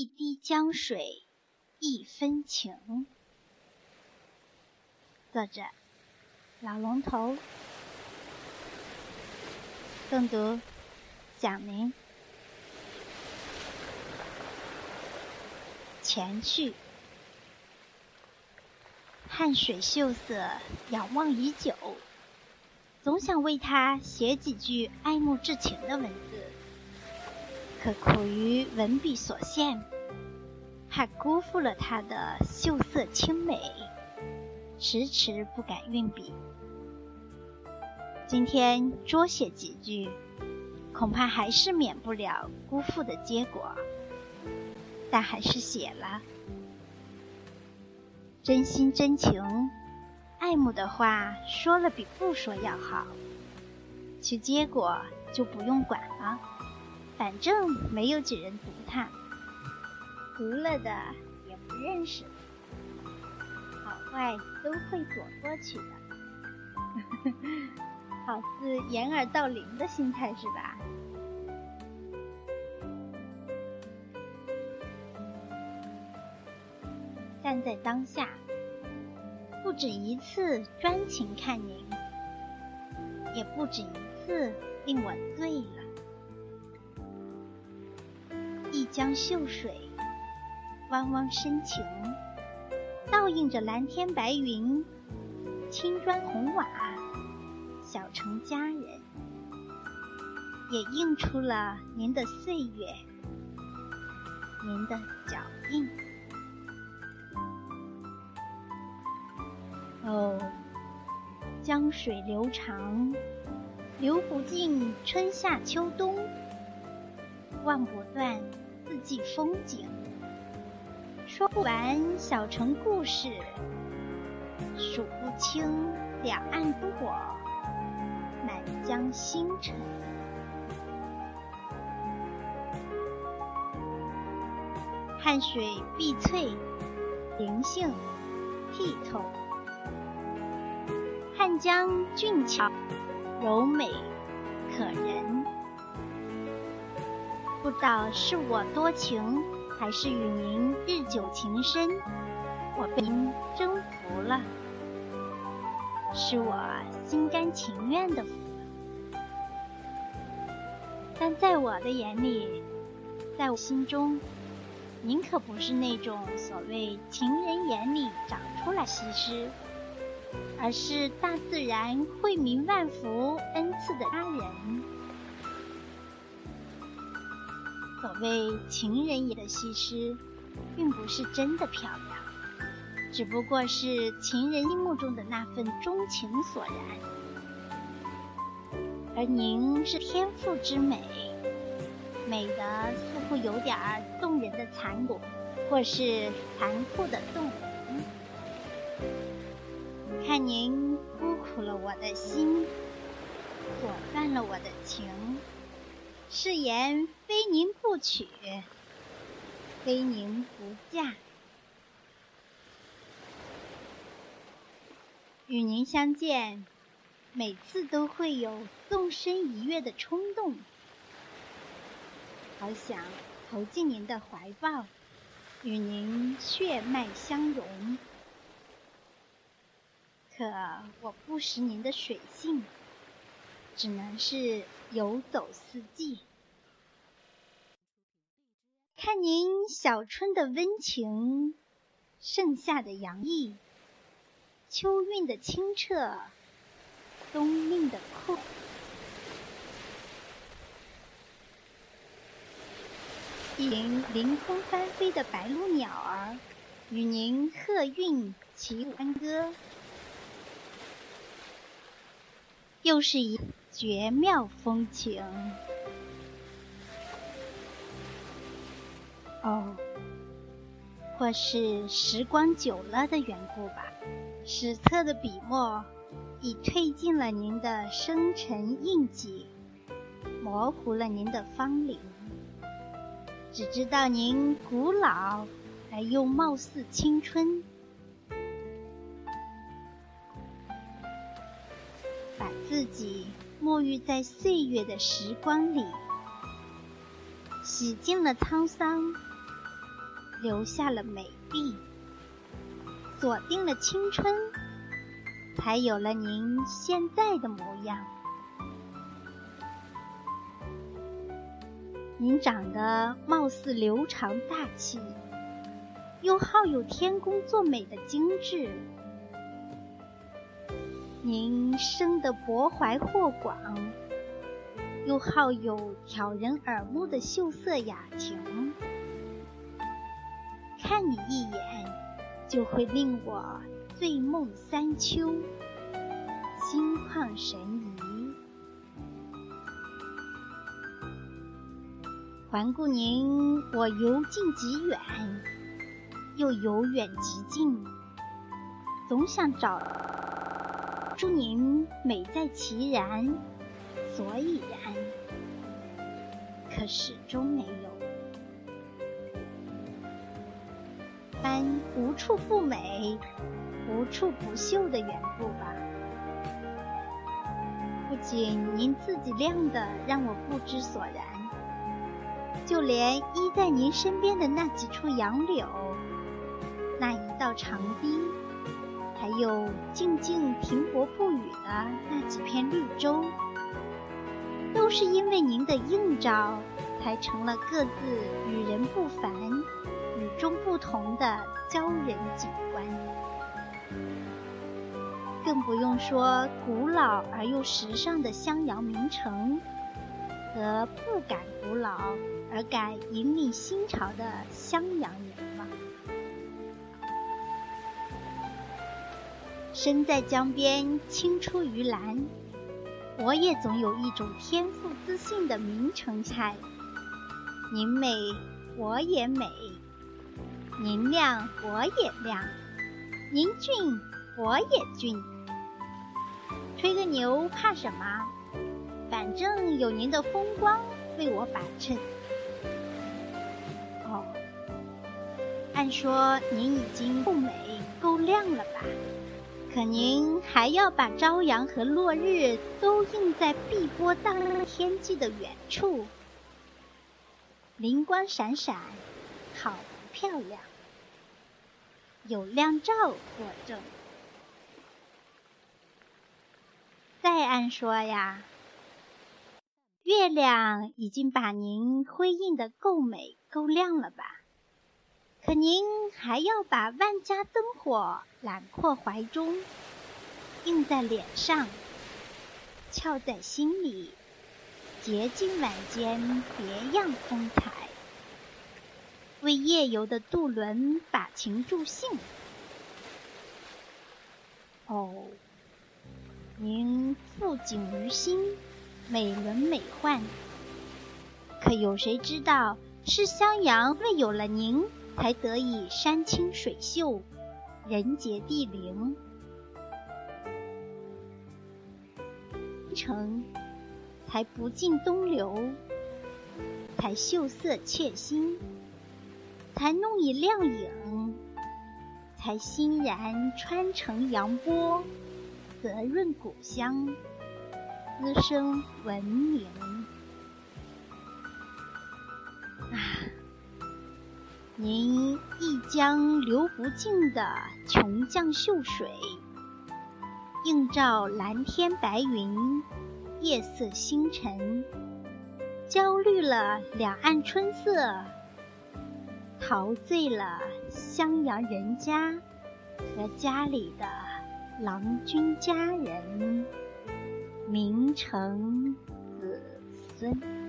一滴江水一分情。作者：老龙头。诵读：蒋明。前去：汉水秀色仰望已久，总想为他写几句爱慕之情的文字，可苦于文笔所限，怕辜负了他的秀色清美，迟迟不敢运笔。今天多写几句，恐怕还是免不了辜负的结果。但还是写了，真心真情、爱慕的话说了比不说要好。其结果就不用管了，反正没有几人读它，熟了的也不认识，好坏都会躲过去的，好似掩耳盗铃的心态是吧？站在当下，不止一次专情看您，也不止一次令我醉了。一江秀水，汪汪深情，倒映着蓝天白云、青砖红瓦、小城佳人，也映出了您的岁月，您的脚印。哦，江水流长，流不尽春夏秋冬，望不断四季风景，说不完小城故事，数不清两岸灯火，满江星辰。汉水碧翠，灵性剔透。汉江俊俏、柔美、可人，不知道是我多情，还是与您日久情深，我被您征服了，是我心甘情愿的。但在我的眼里，在我心中，您可不是那种所谓情人眼里长出来西施。而是大自然惠民万福恩赐的佳人。所谓情人眼的西施，并不是真的漂亮，只不过是情人心目中的那份钟情所然。而您是天赋之美，美的似乎有点儿动人的残酷，或是残酷的动人。看您辜负了我的心，果断了我的情，誓言非您不娶，非您不嫁。与您相见，每次都会有纵身一跃的冲动，好想投进您的怀抱，与您血脉相融。可我不识您的水性，只能是游走四季，看您小春的温情，盛夏的洋溢，秋韵的清澈，冬韵的酷。一群凌空翻飞的白鹭鸟儿，与您鹤韵齐舞欢歌。又是一绝妙风情。哦，或是时光久了的缘故吧，史册的笔墨已褪尽了您的生辰印记，模糊了您的芳龄，只知道您古老而又貌似青春。把自己沐浴在岁月的时光里，洗净了沧桑，留下了美丽，锁定了青春，才有了您现在的模样。您长得貌似流长大气，又好有天公作美的精致。您生得博怀豁广，又好有挑人耳目的秀色雅情。看你一眼，就会令我醉梦三秋，心旷神怡。环顾您，我由近及远，又由远及近，总想找祝您美在其然，所以然，可始终没有。般无处不美，无处不秀的缘故吧。不仅您自己亮的让我不知所然。就连依在您身边的那几处杨柳，那一道长堤，还有静静停泊不语的那几片绿洲，都是因为您的映照，才成了各自与人不凡、与众不同的骄人景观。更不用说古老而又时尚的襄阳名城。和不敢古老而敢引领新潮的襄阳人身在江边，青出于蓝，我也总有一种天赋自信的明城菜。您美，我也美；您亮，我也亮；您俊，我也俊。吹个牛，怕什么？反正有您的风光为我把衬。哦，按说您已经够美、够亮了吧？可您还要把朝阳和落日都映在碧波荡漾天际的远处，灵光闪闪，好不漂亮？有亮照作证。再按说呀。月亮已经把您辉映的够美够亮了吧？可您还要把万家灯火揽括怀中，映在脸上，翘在心里，洁净晚间别样风采，为夜游的渡轮把情助兴。哦，您富景于心。美轮美奂，可有谁知道，是襄阳为有了您，才得以山清水秀，人杰地灵。城才不尽东流，才秀色窃心，才弄以亮影，才欣然穿城扬波，泽润古香。滋生文明您一江流不尽的琼浆秀水，映照蓝天白云，夜色星辰，焦虑了两岸春色，陶醉了襄阳人家和家里的郎君家人。名成子孙。